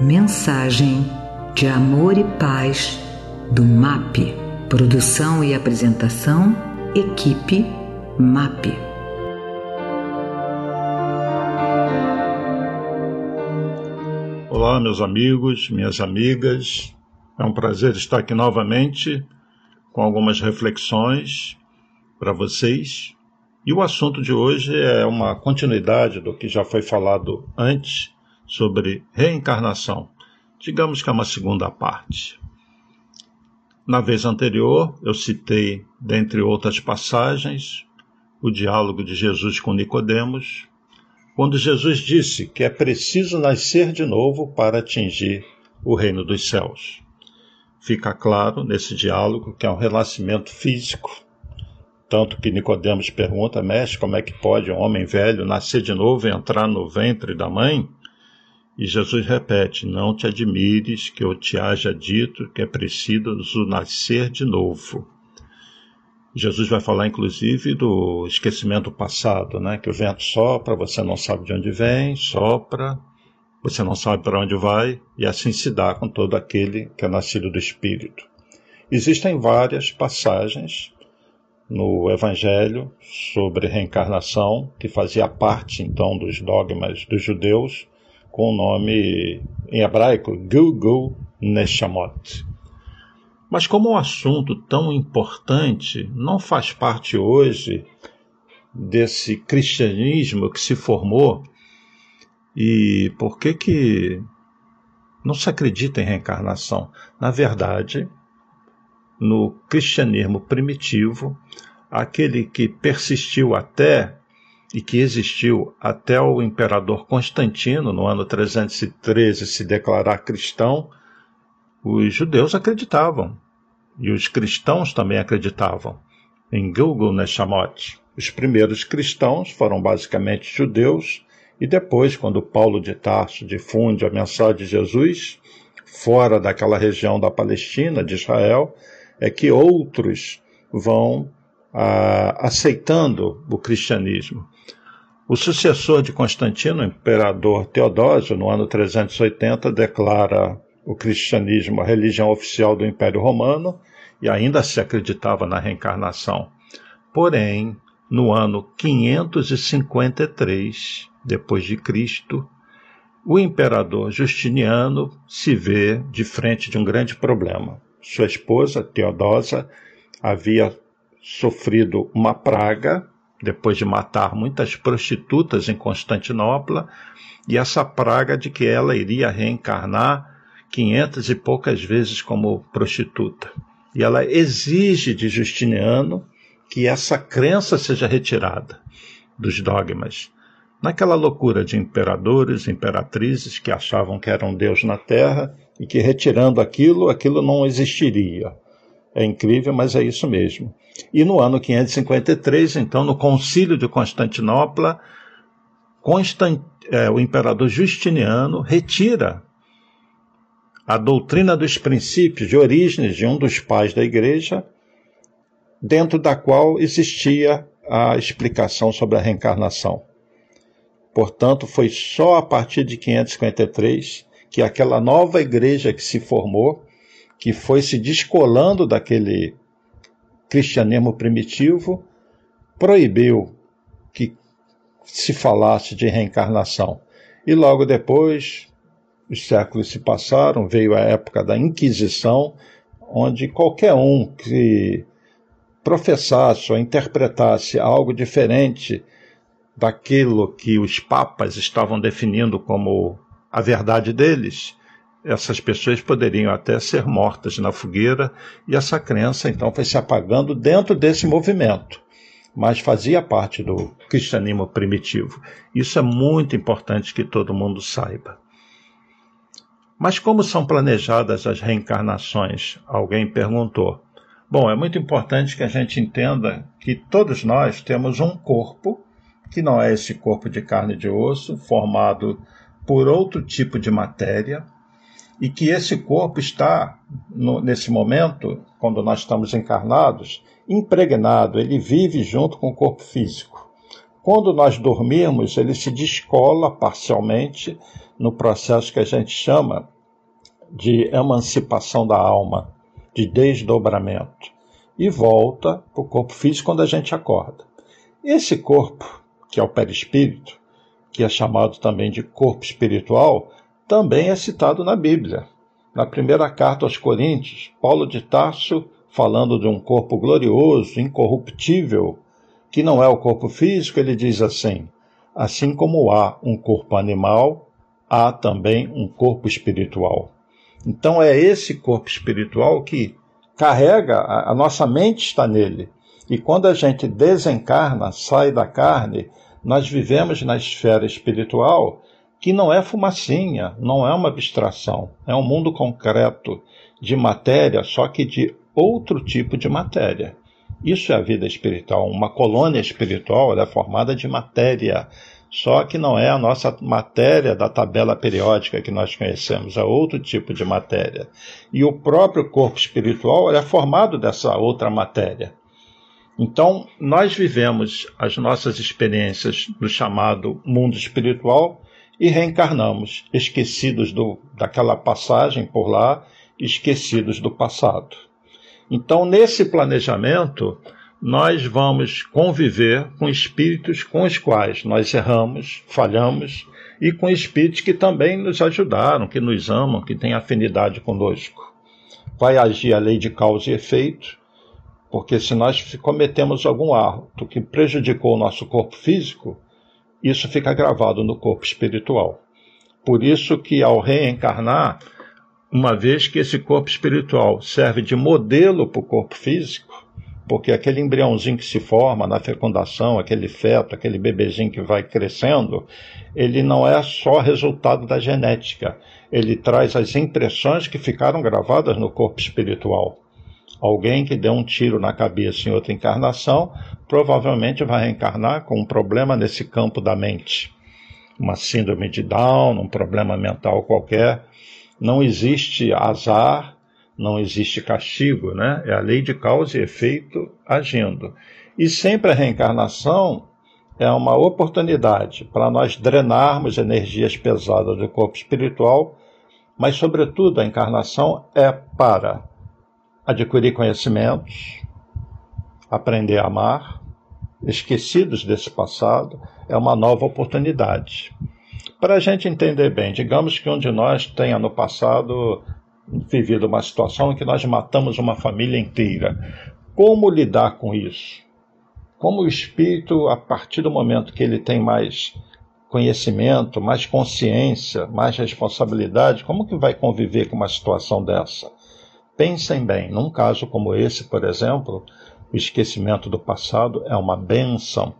Mensagem de amor e paz do MAP. Produção e apresentação, equipe MAP. Olá, meus amigos, minhas amigas. É um prazer estar aqui novamente com algumas reflexões para vocês. E o assunto de hoje é uma continuidade do que já foi falado antes sobre reencarnação. Digamos que é uma segunda parte. Na vez anterior, eu citei, dentre outras passagens, o diálogo de Jesus com Nicodemos, quando Jesus disse que é preciso nascer de novo para atingir o reino dos céus. Fica claro nesse diálogo que é um renascimento físico, tanto que Nicodemos pergunta, mestre, como é que pode um homem velho nascer de novo e entrar no ventre da mãe? E Jesus repete: Não te admires que eu te haja dito que é preciso nascer de novo. Jesus vai falar, inclusive, do esquecimento passado, né? Que o vento sopra, você não sabe de onde vem, sopra, você não sabe para onde vai, e assim se dá com todo aquele que é nascido do Espírito. Existem várias passagens no Evangelho sobre reencarnação, que fazia parte então dos dogmas dos judeus, com o nome em hebraico Gilgul Neshamot. Mas como um assunto tão importante não faz parte hoje desse cristianismo que se formou, e por que que não se acredita em reencarnação? Na verdade, no cristianismo primitivo, aquele que persistiu até e que existiu até o imperador Constantino, no ano 313, se declarar cristão, os judeus acreditavam. E os cristãos também acreditavam em Gilgul Neshamot. Os primeiros cristãos foram basicamente judeus, e depois, quando Paulo de Tarso difunde a mensagem de Jesus, fora daquela região da Palestina, de Israel, é que outros vão aceitando o cristianismo. O sucessor de Constantino, o imperador Teodósio, no ano 380, declara o cristianismo a religião oficial do Império Romano e ainda se acreditava na reencarnação. Porém, no ano 553 depois de Cristo, o imperador Justiniano se vê de frente de um grande problema. Sua esposa, Teodosa, havia sofrido uma praga depois de matar muitas prostitutas em Constantinopla, e essa praga de que ela iria reencarnar quinhentas e poucas vezes como prostituta. E ela exige de Justiniano que essa crença seja retirada dos dogmas. Naquela loucura de imperadores, imperatrizes que achavam que eram Deus na terra e que retirando aquilo, aquilo não existiria. É incrível, mas é isso mesmo. E no ano 553, então, no Concílio de Constantinopla, Constant, é, o imperador Justiniano retira a doutrina dos princípios de Orígenes, de um dos pais da igreja, dentro da qual existia a explicação sobre a reencarnação. Portanto, foi só a partir de 553 que aquela nova igreja que se formou que foi se descolando daquele cristianismo primitivo, proibiu que se falasse de reencarnação. E logo depois, os séculos se passaram, veio a época da Inquisição, onde qualquer um que professasse ou interpretasse algo diferente daquilo que os papas estavam definindo como a verdade deles, essas pessoas poderiam até ser mortas na fogueira, e essa crença então foi se apagando dentro desse movimento, mas fazia parte do cristianismo primitivo. Isso é muito importante que todo mundo saiba. Mas como são planejadas as reencarnações? Alguém perguntou. Bom, é muito importante que a gente entenda que todos nós temos um corpo, que não é esse corpo de carne e de osso, formado por outro tipo de matéria, e que esse corpo está, no, nesse momento, quando nós estamos encarnados, impregnado, ele vive junto com o corpo físico. Quando nós dormimos, ele se descola parcialmente no processo que a gente chama de emancipação da alma, de desdobramento, e volta para o corpo físico quando a gente acorda. Esse corpo, que é o perispírito, que é chamado também de corpo espiritual, também é citado na Bíblia. Na primeira carta aos Coríntios, Paulo de Tarso, falando de um corpo glorioso, incorruptível, que não é o corpo físico, ele diz assim: assim como há um corpo animal, há também um corpo espiritual. Então é esse corpo espiritual que carrega, a, nossa mente está nele. E quando a gente desencarna, sai da carne, nós vivemos na esfera espiritual que não é fumacinha, não é uma abstração, é um mundo concreto de matéria, só que de outro tipo de matéria. Isso é a vida espiritual. Uma colônia espiritual é formada de matéria, só que não é a nossa matéria da tabela periódica que nós conhecemos, é outro tipo de matéria. E o próprio corpo espiritual é formado dessa outra matéria. Então, nós vivemos as nossas experiências no chamado mundo espiritual e reencarnamos, esquecidos do, daquela passagem por lá, esquecidos do passado. Então, nesse planejamento, nós vamos conviver com espíritos com os quais nós erramos, falhamos, e com espíritos que também nos ajudaram, que nos amam, que têm afinidade conosco. Vai agir a lei de causa e efeito, porque se nós cometemos algum ato que prejudicou o nosso corpo físico, isso fica gravado no corpo espiritual. Por isso que ao reencarnar, uma vez que esse corpo espiritual serve de modelo para o corpo físico, porque aquele embriãozinho que se forma na fecundação, aquele feto, aquele bebezinho que vai crescendo, ele não é só resultado da genética, ele traz as impressões que ficaram gravadas no corpo espiritual. Alguém que deu um tiro na cabeça em outra encarnação provavelmente vai reencarnar com um problema nesse campo da mente. Uma síndrome de Down, um problema mental qualquer. Não existe azar, não existe castigo, né? É a lei de causa e efeito agindo. E sempre a reencarnação é uma oportunidade para nós drenarmos energias pesadas do corpo espiritual, mas, sobretudo, a encarnação é para adquirir conhecimentos, aprender a amar, esquecidos desse passado, é uma nova oportunidade. Para a gente entender bem, digamos que um de nós tenha no passado vivido uma situação em que nós matamos uma família inteira. Como lidar com isso? Como o espírito, a partir do momento que ele tem mais conhecimento, mais consciência, mais responsabilidade, como que vai conviver com uma situação dessa? Pensem bem, num caso como esse, por exemplo, o esquecimento do passado é uma benção.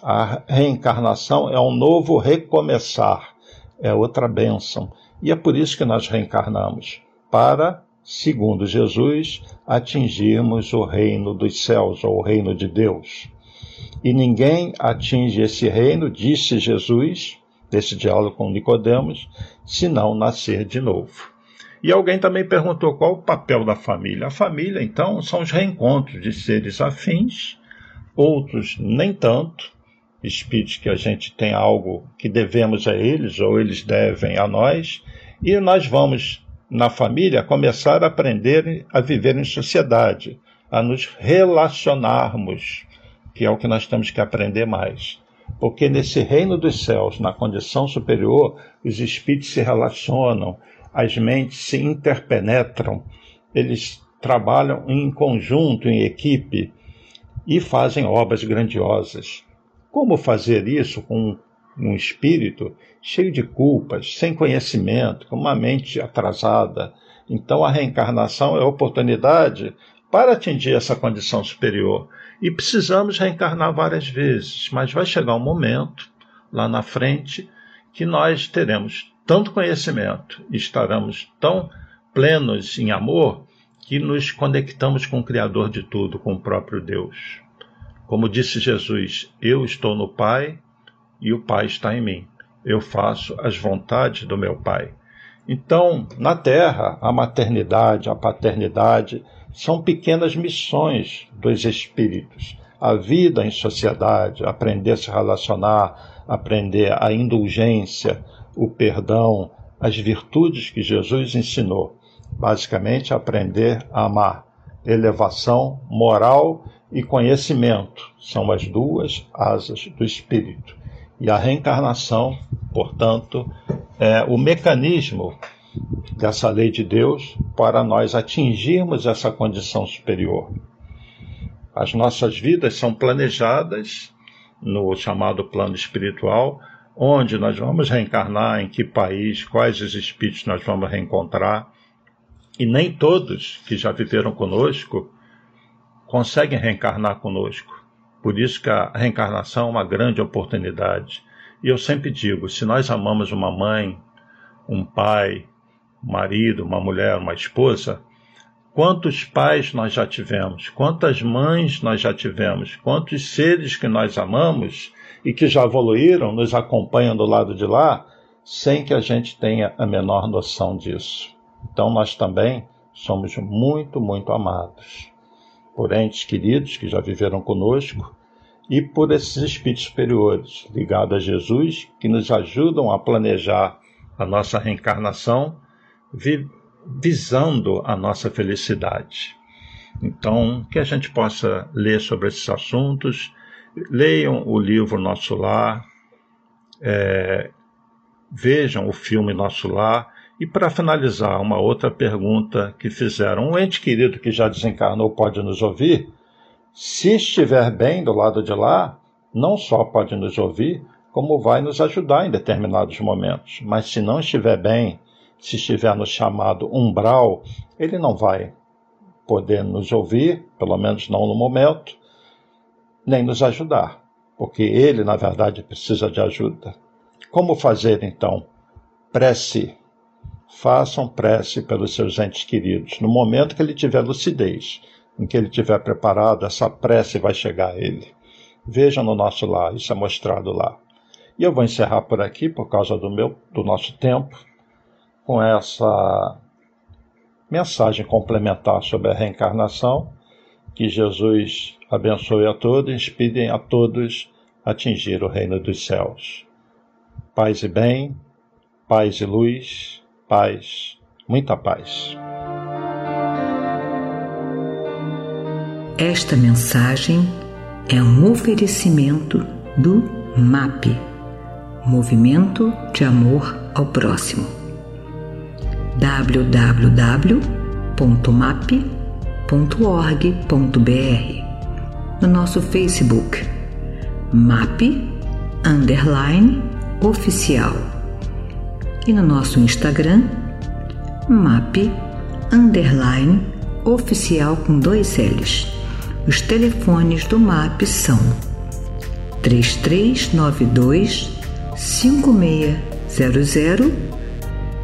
A reencarnação é um novo recomeçar, é outra benção. E é por isso que nós reencarnamos para, segundo Jesus, atingirmos o reino dos céus ou o reino de Deus. E ninguém atinge esse reino, disse Jesus, desse diálogo com Nicodemos, se não nascer de novo. E alguém também perguntou qual o papel da família. A família, então, são os reencontros de seres afins, outros nem tanto, espíritos que a gente tem algo que devemos a eles ou eles devem a nós, e nós vamos na família, começar a aprender a viver em sociedade, a nos relacionarmos, que é o que nós temos que aprender mais. Porque nesse reino dos céus, na condição superior, os espíritos se relacionam, as mentes se interpenetram, eles trabalham em conjunto, em equipe e fazem obras grandiosas. Como fazer isso com um espírito cheio de culpas, sem conhecimento, com uma mente atrasada. Então a reencarnação é a oportunidade para atingir essa condição superior. E precisamos reencarnar várias vezes, mas vai chegar um momento lá na frente que nós teremos tanto conhecimento estaremos tão plenos em amor que nos conectamos com o Criador de tudo, com o próprio Deus. Como disse Jesus, eu estou no Pai e o Pai está em mim. Eu faço as vontades do meu Pai. Então, na Terra, a maternidade, a paternidade são pequenas missões dos espíritos. a vida em sociedade, aprender a se relacionar, aprender a indulgência, o perdão, as virtudes que Jesus ensinou. Basicamente, aprender a amar. Elevação moral e conhecimento são as duas asas do espírito. E a reencarnação, portanto, é o mecanismo dessa lei de Deus para nós atingirmos essa condição superior. As nossas vidas são planejadas no chamado plano espiritual, onde nós vamos reencarnar, em que país, quais os espíritos nós vamos reencontrar. E nem todos que já viveram conosco conseguem reencarnar conosco. Por isso que a reencarnação é uma grande oportunidade. E eu sempre digo, se nós amamos uma mãe, um pai, um marido, uma mulher, uma esposa, quantos pais nós já tivemos, quantas mães nós já tivemos, quantos seres que nós amamos e que já evoluíram nos acompanham do lado de lá, sem que a gente tenha a menor noção disso. Então nós também somos muito, muito amados por entes queridos que já viveram conosco e por esses espíritos superiores ligados a Jesus que nos ajudam a planejar a nossa reencarnação visando a nossa felicidade. Então, que a gente possa ler sobre esses assuntos, leiam o livro Nosso Lar, é, vejam o filme Nosso Lar. E para finalizar, uma outra pergunta que fizeram. Um ente querido que já desencarnou pode nos ouvir? Se estiver bem do lado de lá, não só pode nos ouvir, como vai nos ajudar em determinados momentos. Mas se não estiver bem, se estiver no chamado umbral, ele não vai poder nos ouvir, pelo menos não no momento, nem nos ajudar, porque ele, na verdade, precisa de ajuda. Como fazer então? Prece. Façam prece pelos seus entes queridos. No momento que ele tiver lucidez, em que ele tiver preparado, essa prece vai chegar a ele. Vejam no nosso lar, isso é mostrado lá. E eu vou encerrar por aqui, por causa do, meu, do nosso tempo, com essa mensagem complementar sobre a reencarnação. Que Jesus abençoe a todos e inspire a todos a atingir o reino dos céus. Paz e bem, paz e luz, paz, muita paz. Esta mensagem é um oferecimento do MAP Movimento de Amor ao Próximo www.map.org.br no nosso Facebook MAP Underline Oficial e no nosso Instagram MAP Underline Oficial com dois L's. Os telefones do MAP são 3392 5600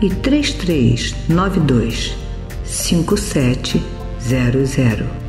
e 3392 5700.